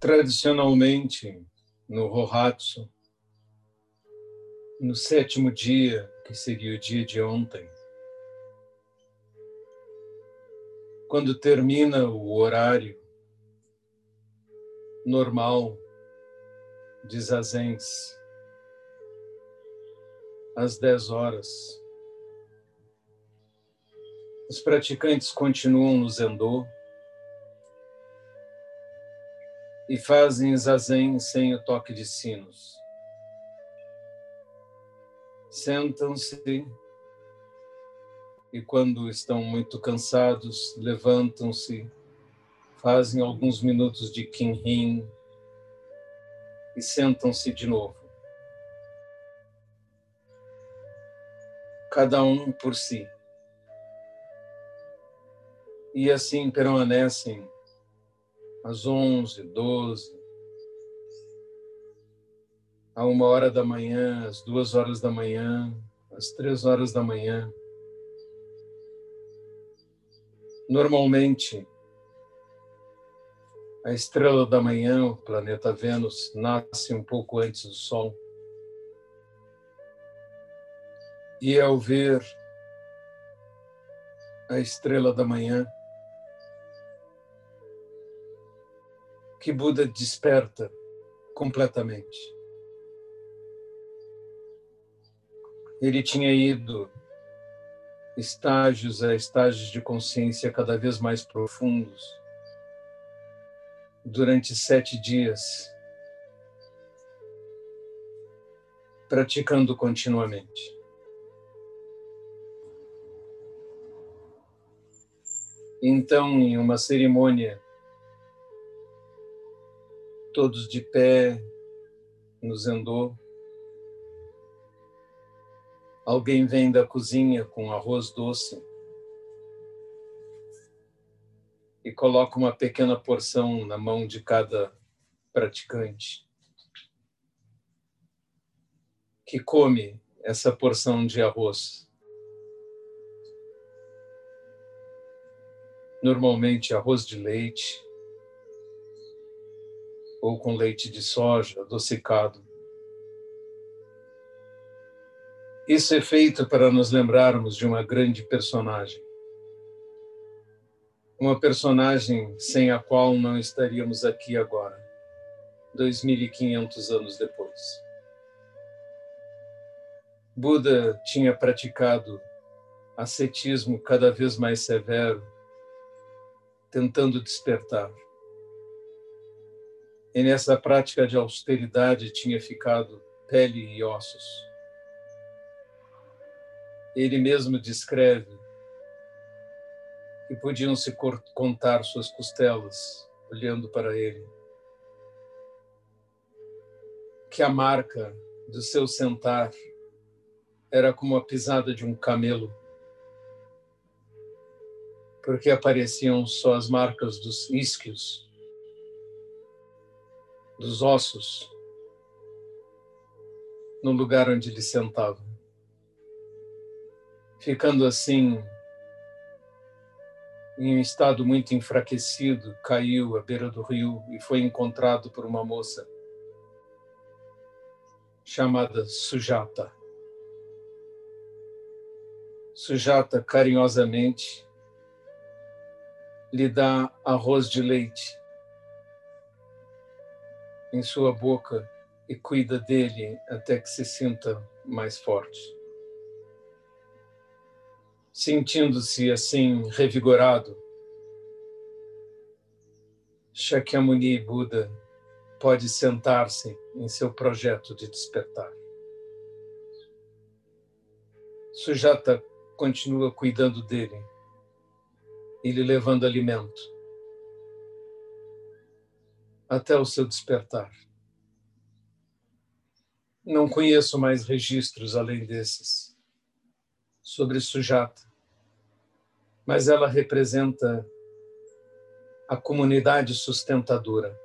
Tradicionalmente, no Rohatsu, no sétimo dia, que seria o dia de ontem, quando termina o horário normal de Zazens, às 10 horas, os praticantes continuam no Zendô, e fazem zazen sem o toque de sinos. Sentam-se e, quando estão muito cansados, levantam-se, fazem alguns minutos de kinhin e sentam-se de novo. Cada um por si. E assim permanecem às onze, doze, a uma hora da manhã, às duas horas da manhã, às três horas da manhã. Normalmente, a estrela da manhã, o planeta Vênus, nasce um pouco antes do Sol. E ao ver a estrela da manhã, que Buda desperta completamente. Ele tinha ido estágios a estágios de consciência cada vez mais profundos durante sete dias, praticando continuamente. Então, em uma cerimônia todos de pé no zendô. Alguém vem da cozinha com arroz doce e coloca uma pequena porção na mão de cada praticante, que come essa porção de arroz. Normalmente arroz de leite, ou com leite de soja adocicado. Isso é feito para nos lembrarmos de uma grande personagem. Uma personagem sem a qual não estaríamos aqui agora, 2.500 anos depois. Buda tinha praticado ascetismo cada vez mais severo, tentando despertar e nessa prática de austeridade tinha ficado pele e ossos. Ele mesmo descreve que podiam se contar suas costelas olhando para ele. Que a marca do seu sentar era como a pisada de um camelo, porque apareciam só as marcas dos isquios dos ossos no lugar onde ele sentava. Ficando assim, em um estado muito enfraquecido, caiu à beira do rio e foi encontrado por uma moça chamada Sujata. Sujata carinhosamente lhe dá arroz de leite em sua boca e cuida dele até que se sinta mais forte. Sentindo-se assim revigorado, Shakyamuni Buda pode sentar-se em seu projeto de despertar. Sujata continua cuidando dele e lhe levando alimento até o seu despertar. Não conheço mais registros além desses sobre Sujata, mas ela representa a comunidade sustentadora,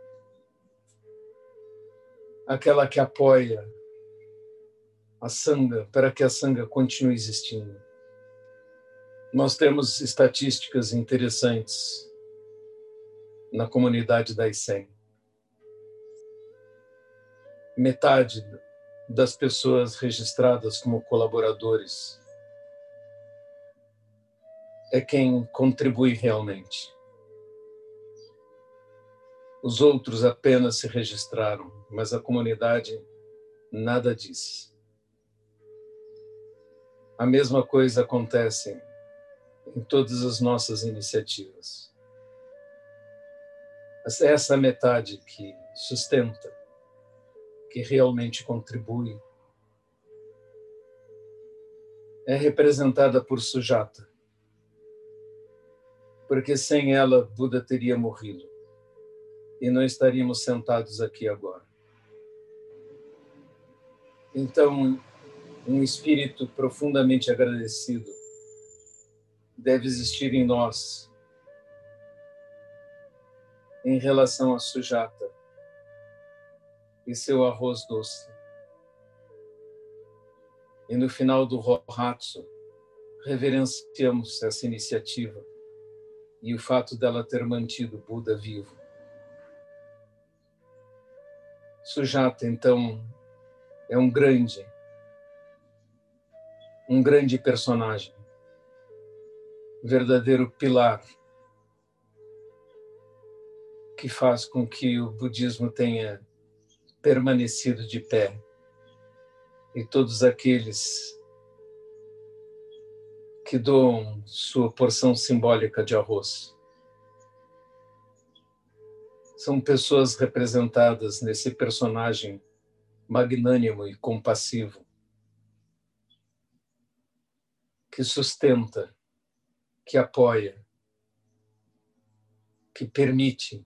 aquela que apoia a sanga para que a sanga continue existindo. Nós temos estatísticas interessantes na comunidade da ICEM metade das pessoas registradas como colaboradores é quem contribui realmente. Os outros apenas se registraram, mas a comunidade nada diz. A mesma coisa acontece em todas as nossas iniciativas. Essa metade que sustenta, que realmente contribui, é representada por Sujata, porque sem ela Buda teria morrido e não estaríamos sentados aqui agora. Então, um espírito profundamente agradecido deve existir em nós em relação a Sujata e seu arroz doce. E no final do Rohatsu, reverenciamos essa iniciativa e o fato dela ter mantido Buda vivo. Sujata, então, é um grande, um grande personagem, verdadeiro pilar que faz com que o budismo tenha permanecido de pé. E todos aqueles que doam sua porção simbólica de arroz são pessoas representadas nesse personagem magnânimo e compassivo que sustenta, que apoia, que permite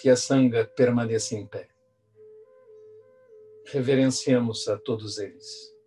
que a sanga permaneça em pé. Reverenciamos a todos eles.